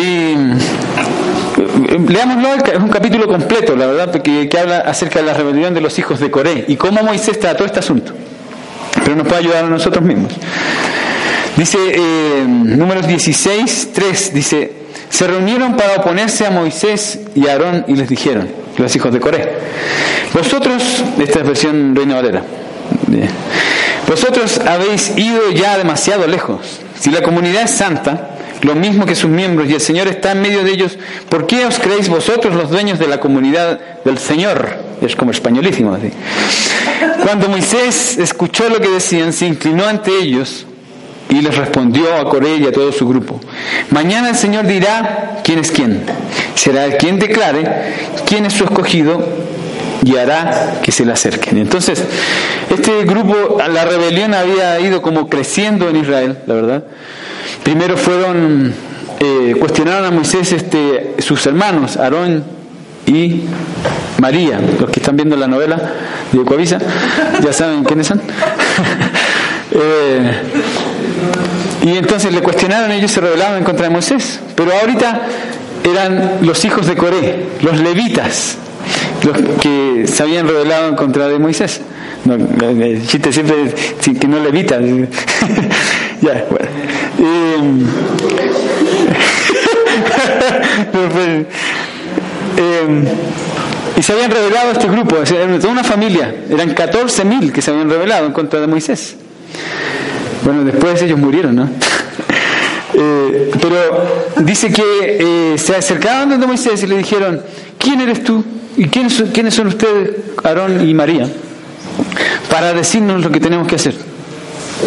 Speaker 1: Eh, leámoslo, es un capítulo completo, la verdad, que, que habla acerca de la rebelión de los hijos de Coré y cómo Moisés trató este asunto. Pero nos puede ayudar a nosotros mismos. Dice, eh, números 16, 3, dice, se reunieron para oponerse a Moisés y a Aarón y les dijeron, los hijos de Coré, vosotros, esta es versión Reina Valera, vosotros habéis ido ya demasiado lejos. Si la comunidad es santa, lo mismo que sus miembros, y el Señor está en medio de ellos, ¿por qué os creéis vosotros los dueños de la comunidad del Señor? Es como españolísimo así. Cuando Moisés escuchó lo que decían, se inclinó ante ellos y les respondió a Coré y a todo su grupo, mañana el Señor dirá quién es quién. Será el quien declare quién es su escogido y hará que se le acerquen. Entonces, este grupo, la rebelión había ido como creciendo en Israel, la verdad. Primero fueron, eh, cuestionaron a Moisés este, sus hermanos, Aarón y María. Los que están viendo la novela de Coavisa ya saben quiénes son. eh, y entonces le cuestionaron, ellos se rebelaban en contra de Moisés. Pero ahorita eran los hijos de Coré, los levitas, los que se habían rebelado en contra de Moisés. No, el chiste siempre que no levita. ya, bueno. Em, y se habían revelado este grupo, era toda una familia, eran 14.000 que se habían rebelado en contra de Moisés. Bueno, después ellos murieron, ¿no? Eh, pero dice que eh, se acercaban donde Moisés y le dijeron, ¿quién eres tú? ¿Y quiénes son, quiénes son ustedes, Aarón y María? Para decirnos lo que tenemos que hacer.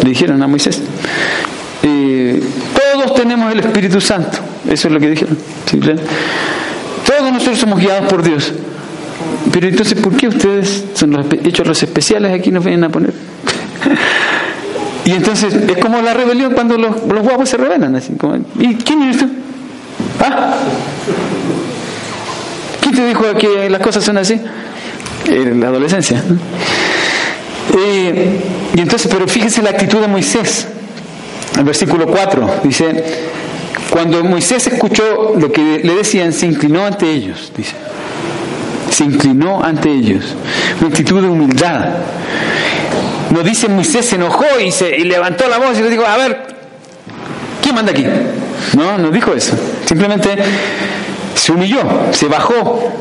Speaker 1: Le dijeron a Moisés. Eh, todos tenemos el Espíritu Santo. Eso es lo que dijeron. Todos todos nosotros somos guiados por Dios. Pero entonces, ¿por qué ustedes son los hechos los especiales aquí nos vienen a poner? y entonces es como la rebelión cuando los, los guapos se rebelan. Así, como, ¿Y quién eres tú? ¿Ah? ¿Quién te dijo que las cosas son así? En la adolescencia. Y entonces, pero fíjese la actitud de Moisés. El versículo 4 dice, cuando Moisés escuchó lo que le decían, se inclinó ante ellos, dice. Se inclinó ante ellos. Una actitud de humildad. No dice Moisés se enojó y, se, y levantó la voz y le dijo, a ver, ¿quién manda aquí? No, no dijo eso. Simplemente se humilló, se bajó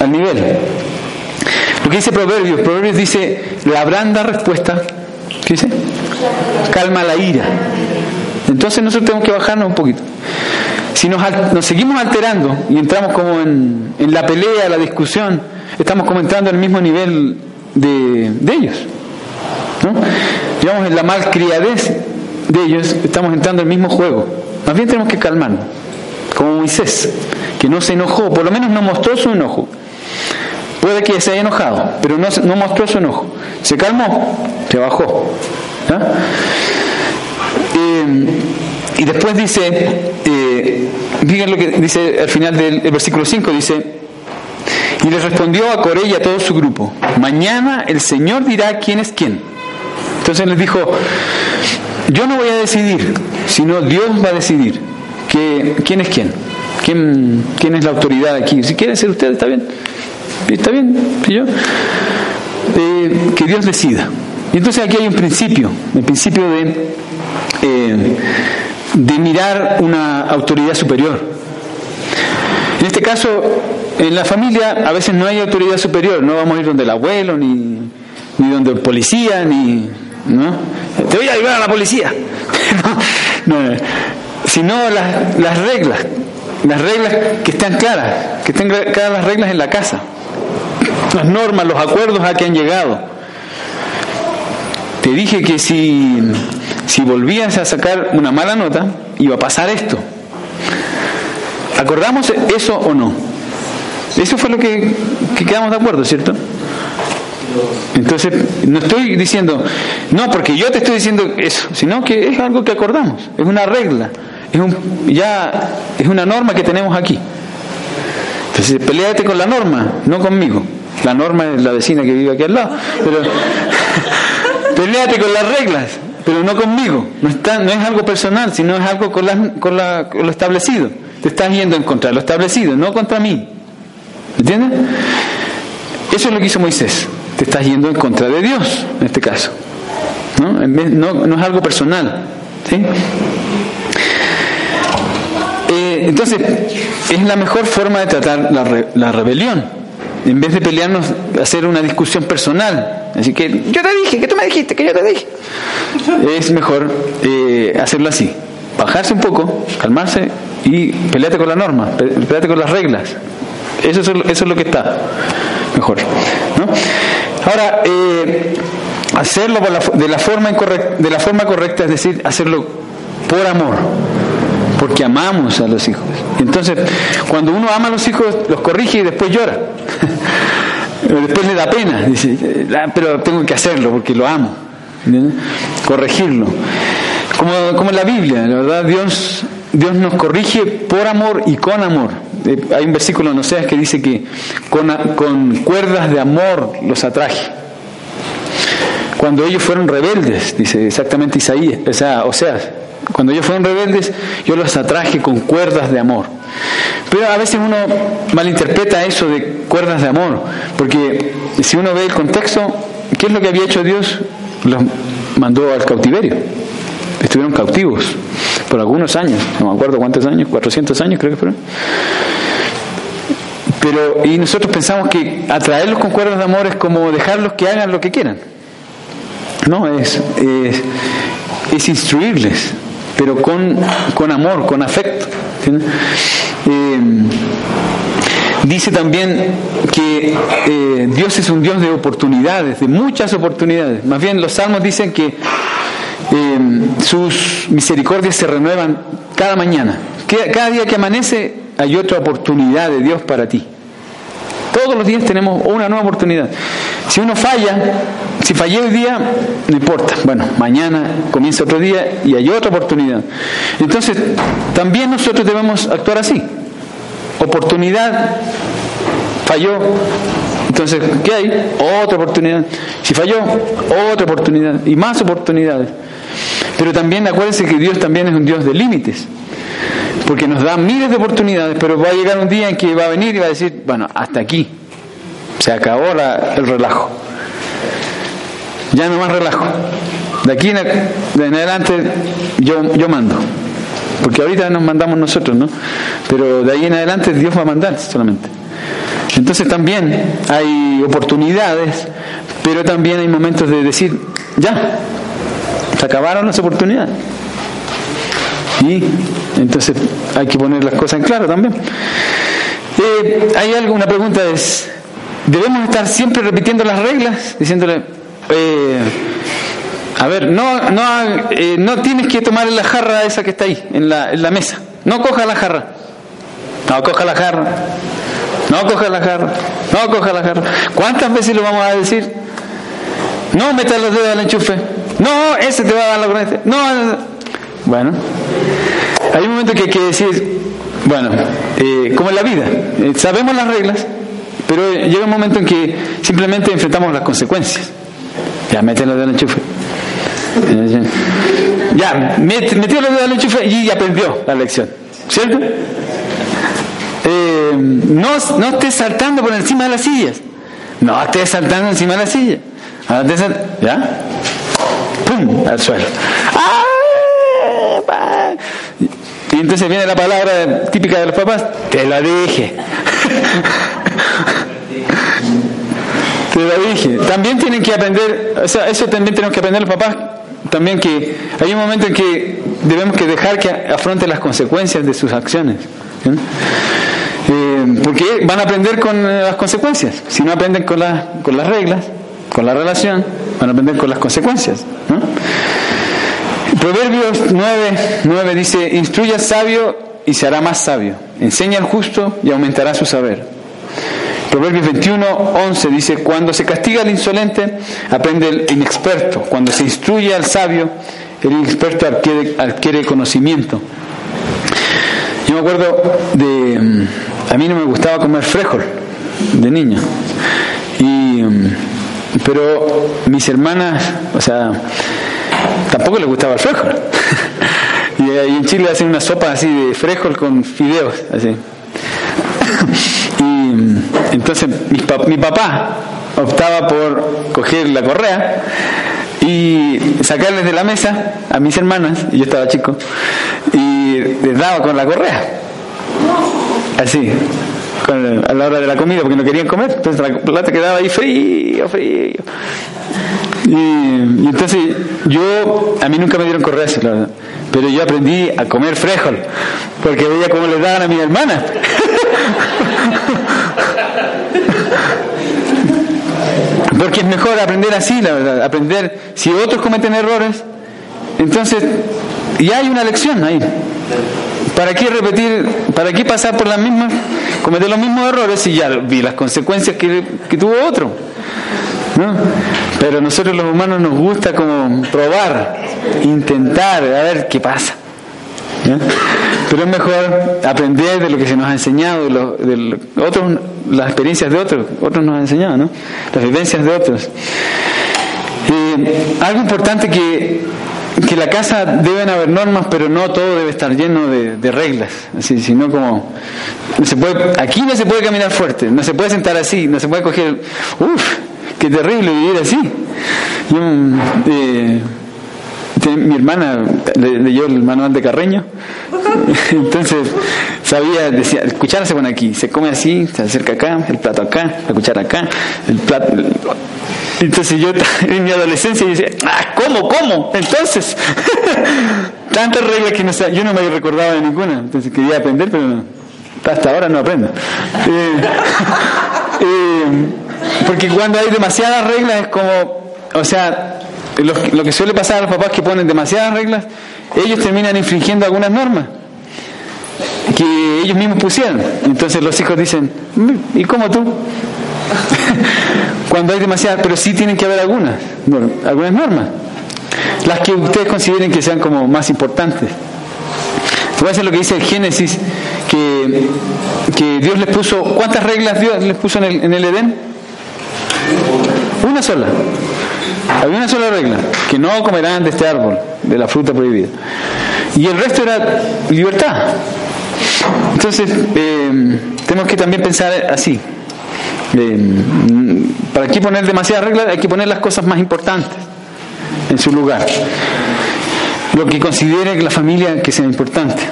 Speaker 1: al nivel. Lo que dice Proverbios, Proverbios dice, la branda respuesta, ¿qué dice? Calma la ira. Entonces nosotros tenemos que bajarnos un poquito. Si nos, seguimos alterando y entramos como en, en, la pelea, la discusión, estamos como entrando al mismo nivel de, de ellos. ¿no? Digamos, en la malcriadez de ellos, estamos entrando al mismo juego. Más bien tenemos que calmarnos, como Moisés, que no se enojó, por lo menos no mostró su enojo. Puede que se haya enojado, pero no, no mostró su enojo. Se calmó, se bajó. Eh, y después dice, eh, lo que dice al final del versículo 5, dice, y le respondió a Coré y a todo su grupo, mañana el Señor dirá quién es quién. Entonces les dijo, yo no voy a decidir, sino Dios va a decidir que, quién es quién, quién, quién es la autoridad aquí. Si quieren ser ustedes, está bien, está bien, eh, que Dios decida. Y entonces aquí hay un principio, el principio de, eh, de mirar una autoridad superior. En este caso, en la familia a veces no hay autoridad superior, no vamos a ir donde el abuelo, ni, ni donde el policía, ni... ¿no? Te voy a llevar a la policía. no, no, sino las, las reglas, las reglas que están claras, que estén claras las reglas en la casa, las normas, los acuerdos a que han llegado. Te dije que si, si volvías a sacar una mala nota, iba a pasar esto. ¿Acordamos eso o no? Eso fue lo que, que quedamos de acuerdo, ¿cierto? Entonces, no estoy diciendo, no, porque yo te estoy diciendo eso, sino que es algo que acordamos, es una regla, es un, ya es una norma que tenemos aquí. Entonces, peleate con la norma, no conmigo. La norma es la vecina que vive aquí al lado. Pero, Peleate con las reglas, pero no conmigo. No, está, no es algo personal, sino es algo con, la, con, la, con lo establecido. Te estás yendo en contra de lo establecido, no contra mí. ¿Entiendes? Eso es lo que hizo Moisés. Te estás yendo en contra de Dios, en este caso. ¿No? No, no es algo personal. ¿sí? Entonces, es la mejor forma de tratar la, re, la rebelión en vez de pelearnos, hacer una discusión personal. Así que yo te dije, que tú me dijiste, que yo te dije. Es mejor eh, hacerlo así, bajarse un poco, calmarse y pelearte con la norma, pelearte con las reglas. Eso es, eso es lo que está mejor. ¿no? Ahora, eh, hacerlo de, la forma incorrecta, de la forma correcta, es decir, hacerlo por amor porque amamos a los hijos. Entonces, cuando uno ama a los hijos, los corrige y después llora. después le da pena, dice, ah, pero tengo que hacerlo porque lo amo. Corregirlo. Como, en la Biblia, la verdad, Dios, Dios nos corrige por amor y con amor. Eh, hay un versículo en Oseas que dice que con, con cuerdas de amor los atraje. Cuando ellos fueron rebeldes, dice exactamente Isaías, o sea, Oseas, cuando ellos fueron rebeldes, yo los atraje con cuerdas de amor. Pero a veces uno malinterpreta eso de cuerdas de amor, porque si uno ve el contexto, ¿qué es lo que había hecho Dios? Los mandó al cautiverio. Estuvieron cautivos por algunos años, no me acuerdo cuántos años, 400 años creo que fueron. Pero, y nosotros pensamos que atraerlos con cuerdas de amor es como dejarlos que hagan lo que quieran. No, es, es, es instruirles, pero con, con amor, con afecto. Eh, dice también que eh, Dios es un Dios de oportunidades, de muchas oportunidades. Más bien los salmos dicen que eh, sus misericordias se renuevan cada mañana. Cada día que amanece hay otra oportunidad de Dios para ti. Todos los días tenemos una nueva oportunidad. Si uno falla, si fallé hoy día, no importa. Bueno, mañana comienza otro día y hay otra oportunidad. Entonces, también nosotros debemos actuar así. Oportunidad, falló. Entonces, ¿qué hay? Otra oportunidad. Si falló, otra oportunidad. Y más oportunidades. Pero también acuérdense que Dios también es un Dios de límites. Porque nos da miles de oportunidades, pero va a llegar un día en que va a venir y va a decir, bueno, hasta aquí. Se acabó el relajo. Ya no más relajo. De aquí en, adelante yo, yo mando. Porque ahorita nos mandamos nosotros, ¿no? Pero de ahí en adelante Dios va a mandar solamente. Entonces también hay oportunidades, pero también hay momentos de decir, ya, se acabaron las oportunidades. Y entonces hay que poner las cosas en claro también. Eh, hay algo, una pregunta es, ¿debemos estar siempre repitiendo las reglas? Diciéndole, eh, a ver, no, no, eh, no tienes que tomar la jarra esa que está ahí, en la, en la mesa. No coja la jarra. No coja la jarra. No coja la jarra. No coja la jarra. ¿Cuántas veces lo vamos a decir? No metas los dedos al enchufe. No, ese te va a dar la corriente. No, bueno. Hay un momento que hay que decir, bueno, eh, como en la vida, eh, sabemos las reglas, pero llega un momento en que simplemente enfrentamos las consecuencias. Ya, mete los dedos al enchufe. Ya, metió los dedos al enchufe y aprendió la lección. ¿Cierto? Eh, no, no estés saltando por encima de las sillas. No estés saltando encima de la silla. ¿Ya? ¡Pum! Al suelo. Y entonces viene la palabra típica de los papás, te la dije. te la dije. También tienen que aprender, o sea, eso también tenemos que aprender los papás, también que hay un momento en que debemos que dejar que afronte las consecuencias de sus acciones. Eh, porque van a aprender con las consecuencias. Si no aprenden con, con las reglas, con la relación, van a aprender con las consecuencias. Proverbios 9, 9 dice, instruye al sabio y se hará más sabio. Enseña al justo y aumentará su saber. Proverbios 21, 11 dice, cuando se castiga al insolente, aprende el inexperto. Cuando se instruye al sabio, el inexperto adquiere, adquiere conocimiento. Yo me acuerdo de, mm, a mí no me gustaba comer frijol de niño. Y, mm, pero mis hermanas, o sea, tampoco les gustaba el frijol. y en Chile hacen una sopa así de frijol con fideos, así. y entonces mi, papá optaba por coger la correa y sacarles de la mesa a mis hermanas, y yo estaba chico, y les daba con la correa. Así, a la hora de la comida, porque no querían comer, entonces la plata quedaba ahí frío, frío. Y, entonces yo, a mí nunca me dieron correas, pero yo aprendí a comer frijol, porque veía cómo le daban a mi hermana. porque es mejor aprender así, la verdad, aprender, si otros cometen errores, entonces ya hay una lección ahí. ¿Para qué repetir, para qué pasar por las mismas, cometer los mismos errores si ya vi las consecuencias que, que tuvo otro? ¿no? Pero nosotros los humanos nos gusta como probar, intentar, a ver qué pasa. Pero es mejor aprender de lo que se nos ha enseñado, de, otros, las experiencias de otros, otros nos han enseñado, ¿no? Las vivencias de otros. Eh, algo importante que, que la casa deben haber normas, pero no todo debe estar lleno de, reglas, así, sino como no se puede, aquí no se puede caminar fuerte, no se puede sentar así, no se puede coger, uff, qué terrible vivir así. Eh, mi hermana leyó el manual de Carreño, entonces sabía, decía, el cuchara se pone aquí, se come así, se acerca acá, el plato acá, la cuchara acá, el plato... Entonces yo en mi adolescencia decía, ah, ¿cómo, cómo? Entonces, tantas reglas que no, yo no me recordaba de ninguna, entonces quería aprender, pero hasta ahora no aprendo. Eh, eh, porque cuando hay demasiadas reglas es como, o sea, lo, que suele pasar a los papás que ponen demasiadas reglas, ellos terminan infringiendo algunas normas. Que ellos mismos pusieron. Entonces los hijos dicen, "Mm, ¿y cómo tú? Cuando hay demasiadas, pero sí tienen que haber algunas, algunas normas, las que ustedes consideren que sean como más importantes. Voy a hacer lo que dice el Génesis, que, que Dios les puso, ¿cuántas reglas Dios les puso en el, en el Edén? Una sola. Había una sola regla, que no comerán de este árbol, de la fruta prohibida. Y el resto era libertad. Entonces, eh, tenemos que también pensar así. Eh, para aquí poner demasiadas reglas, hay que poner las cosas más importantes en su lugar. Lo que considere la familia que sea importante.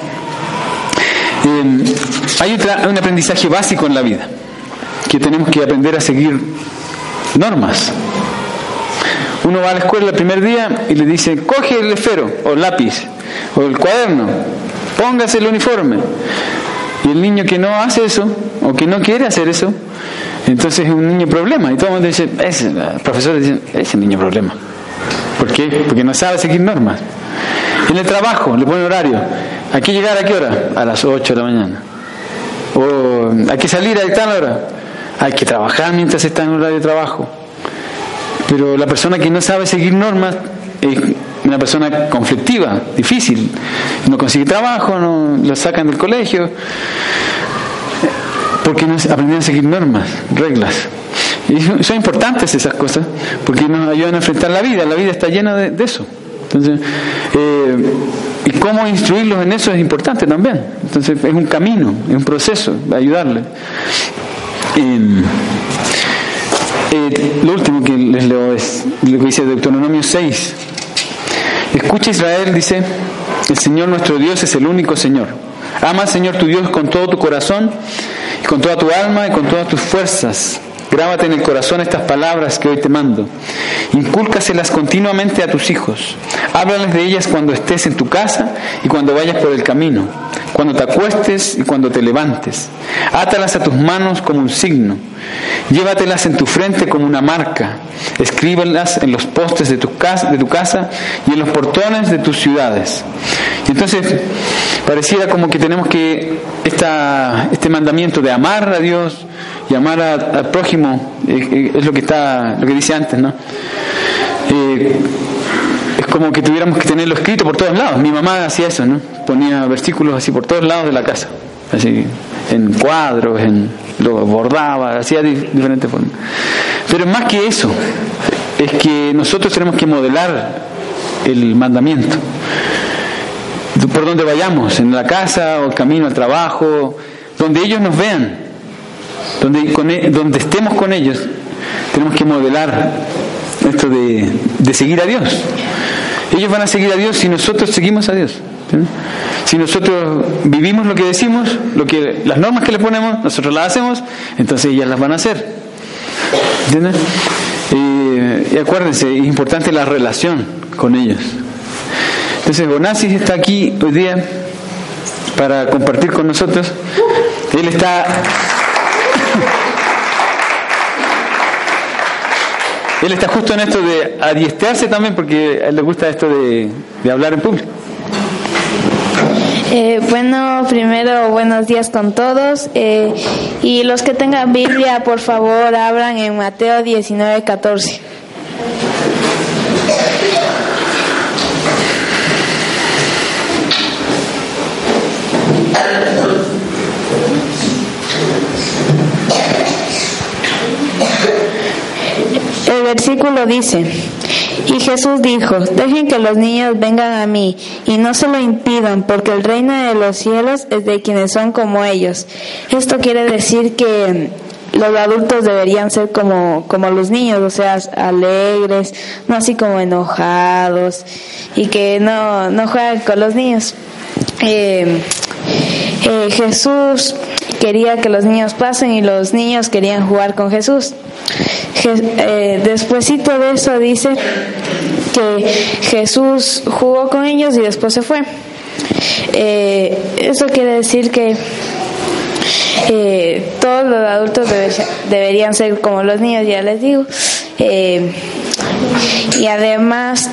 Speaker 1: Eh, hay un aprendizaje básico en la vida, que tenemos que aprender a seguir normas. Uno va a la escuela el primer día y le dicen, coge el esfero o el lápiz o el cuaderno, póngase el uniforme. Y el niño que no hace eso o que no quiere hacer eso, entonces es un niño problema. Y todo el mundo dice, ese, el profesor ese niño problema. ¿Por qué? Porque no sabe seguir normas. En el trabajo le pone horario. ¿Hay que llegar a qué hora? A las 8 de la mañana. O hay que salir a tal hora. Hay que trabajar mientras está en horario de trabajo. Pero la persona que no sabe seguir normas es una persona conflictiva, difícil. No consigue trabajo, no lo sacan del colegio. Porque no aprendieron a seguir normas, reglas. Son importantes esas cosas, porque nos ayudan a enfrentar la vida. La vida está llena de, de eso. Entonces, eh, y cómo instruirlos en eso es importante también. Entonces, es un camino, es un proceso de ayudarles. Em, eh, lo último que les leo es lo que dice Deuteronomio 6. Escucha Israel, dice, el Señor nuestro Dios es el único Señor. Ama al Señor tu Dios con todo tu corazón y con toda tu alma y con todas tus fuerzas. Grábate en el corazón estas palabras que hoy te mando. Incúlcaselas continuamente a tus hijos. Háblales de ellas cuando estés en tu casa y cuando vayas por el camino, cuando te acuestes y cuando te levantes. Átalas a tus manos como un signo. Llévatelas en tu frente como una marca. Escríbelas en los postes de tu casa, de tu casa y en los portones de tus ciudades. Y entonces pareciera como que tenemos que esta, este mandamiento de amar a Dios y amar a- al prójimo eh, eh, es lo que está, lo que dice antes, ¿no? Eh, como que tuviéramos que tenerlo escrito por todos lados. Mi mamá hacía eso, ¿no? Ponía versículos así por todos lados de la casa, así en cuadros, en lo bordaba, hacía di- diferentes formas. Pero más que eso, es que nosotros tenemos que modelar el mandamiento por donde vayamos, en la casa o el camino al trabajo, donde ellos nos vean, donde, con e- donde estemos con ellos, tenemos que modelar esto de, de seguir a Dios. Ellos van a seguir a Dios si nosotros seguimos a Dios. Si nosotros vivimos lo que decimos, lo que, las normas que le ponemos, nosotros las hacemos, entonces ellas las van a hacer. ¿Entienden? Eh, y acuérdense, es importante la relación con ellos. Entonces Bonasis está aquí hoy día para compartir con nosotros. Él está Él está justo en esto de adiestrarse también porque a él le gusta esto de, hablar en público.
Speaker 2: Eh, bueno, primero buenos días con todos. eh, y los que tengan Biblia, por favor, abran en Mateo 19, 14. El versículo dice, y Jesús dijo, dejen que los niños vengan a mí y no se lo impidan, porque el reino de los cielos es de quienes son como ellos. Esto quiere decir que los adultos deberían ser como, como los niños, o sea, alegres, no así como enojados y que no, no juegan con los niños. Eh, eh, Jesús quería que los niños pasen y los niños querían jugar con Jesús. Je- eh, despuésito de eso dice que Jesús jugó con ellos y después se fue. Eh, eso quiere decir que eh, todos los adultos debe- deberían ser como los niños, ya les digo. Eh, y además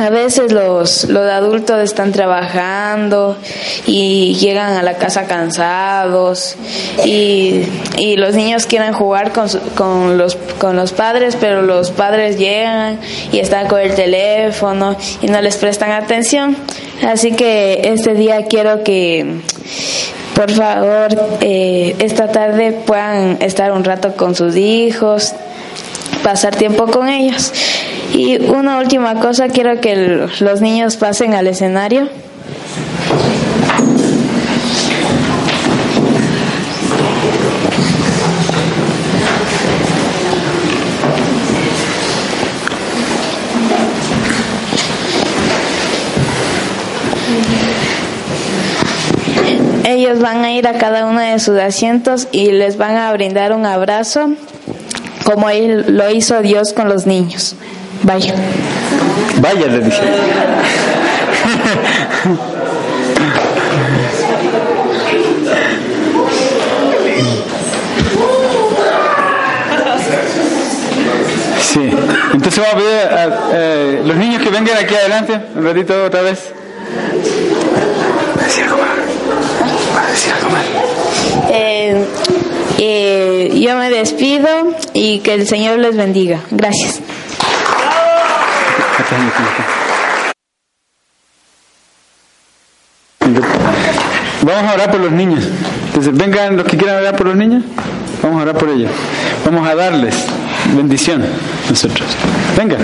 Speaker 2: a veces los, los adultos están trabajando y llegan a la casa cansados y, y los niños quieren jugar con, su- con, los, con los padres, pero los padres llegan y están con el teléfono y no les prestan atención. Así que este día quiero que por favor eh, esta tarde puedan estar un rato con sus hijos, pasar tiempo con ellos. Y una última cosa, quiero que los niños pasen al escenario. Ellos van a ir a cada uno de sus asientos y les van a brindar un abrazo como él lo hizo Dios con los niños. Vaya.
Speaker 1: Vaya, le dije. Sí, entonces vamos a pedir a eh, los niños que vengan aquí adelante, un ratito otra vez. Va a decir algo más. Va a decir algo más.
Speaker 2: Eh, eh, yo me despido y que el Señor les bendiga. Gracias.
Speaker 1: Vamos a orar por los niños. Entonces, vengan los que quieran orar por los niños. Vamos a orar por ellos. Vamos a darles bendición nosotros. Vengan.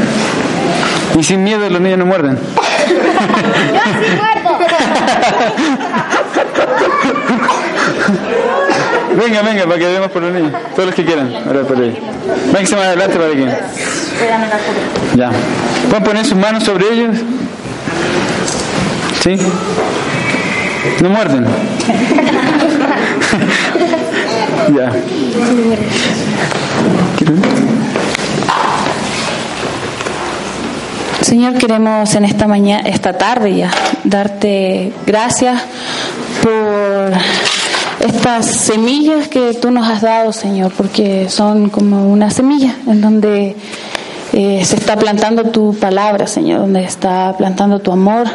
Speaker 1: Y sin miedo los niños no muerden. Venga, venga, para que demos por los niños. Todos los que quieran orar por ellos. Vénganse más adelante para que. Ya. ¿Pueden poner sus manos sobre ellos? ¿Sí? No muerden. ya.
Speaker 3: Señor, queremos en esta mañana, esta tarde ya, darte gracias por estas semillas que tú nos has dado, Señor, porque son como una semilla en donde eh, se está plantando tu palabra, Señor, donde está plantando tu amor.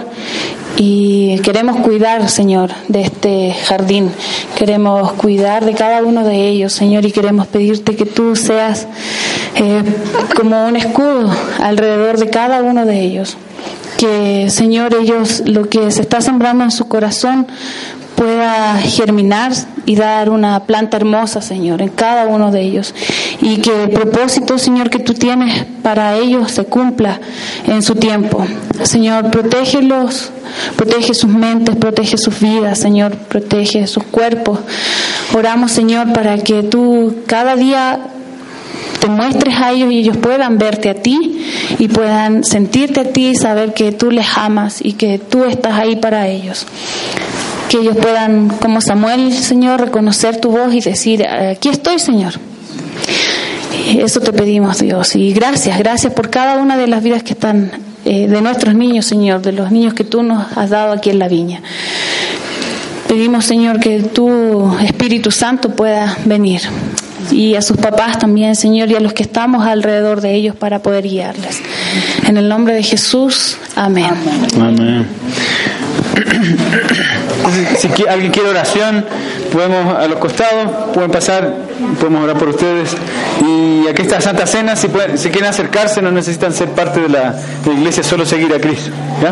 Speaker 3: Y queremos cuidar, Señor, de este jardín. Queremos cuidar de cada uno de ellos, Señor, y queremos pedirte que tú seas eh, como un escudo alrededor de cada uno de ellos. Que, Señor, ellos, lo que se está sembrando en su corazón, pueda germinar y dar una planta hermosa, Señor, en cada uno de ellos. Y que el propósito, Señor, que tú tienes para ellos se cumpla en su tiempo. Señor, protégelos, protege sus mentes, protege sus vidas, Señor, protege sus cuerpos. Oramos, Señor, para que tú cada día te muestres a ellos y ellos puedan verte a ti y puedan sentirte a ti y saber que tú les amas y que tú estás ahí para ellos. Que ellos puedan, como Samuel, Señor, reconocer tu voz y decir, aquí estoy, Señor. Eso te pedimos, Dios. Y gracias, gracias por cada una de las vidas que están, eh, de nuestros niños, Señor, de los niños que tú nos has dado aquí en la viña. Pedimos, Señor, que tu Espíritu Santo pueda venir y a sus papás también, Señor, y a los que estamos alrededor de ellos para poder guiarles. En el nombre de Jesús, amén.
Speaker 1: Amén. Si alguien quiere oración, podemos a los costados, pueden pasar, podemos orar por ustedes. Y aquí está Santa Cena, si, pueden- si quieren acercarse, no necesitan ser parte de la, de la iglesia, solo seguir a Cristo. ¿Ya?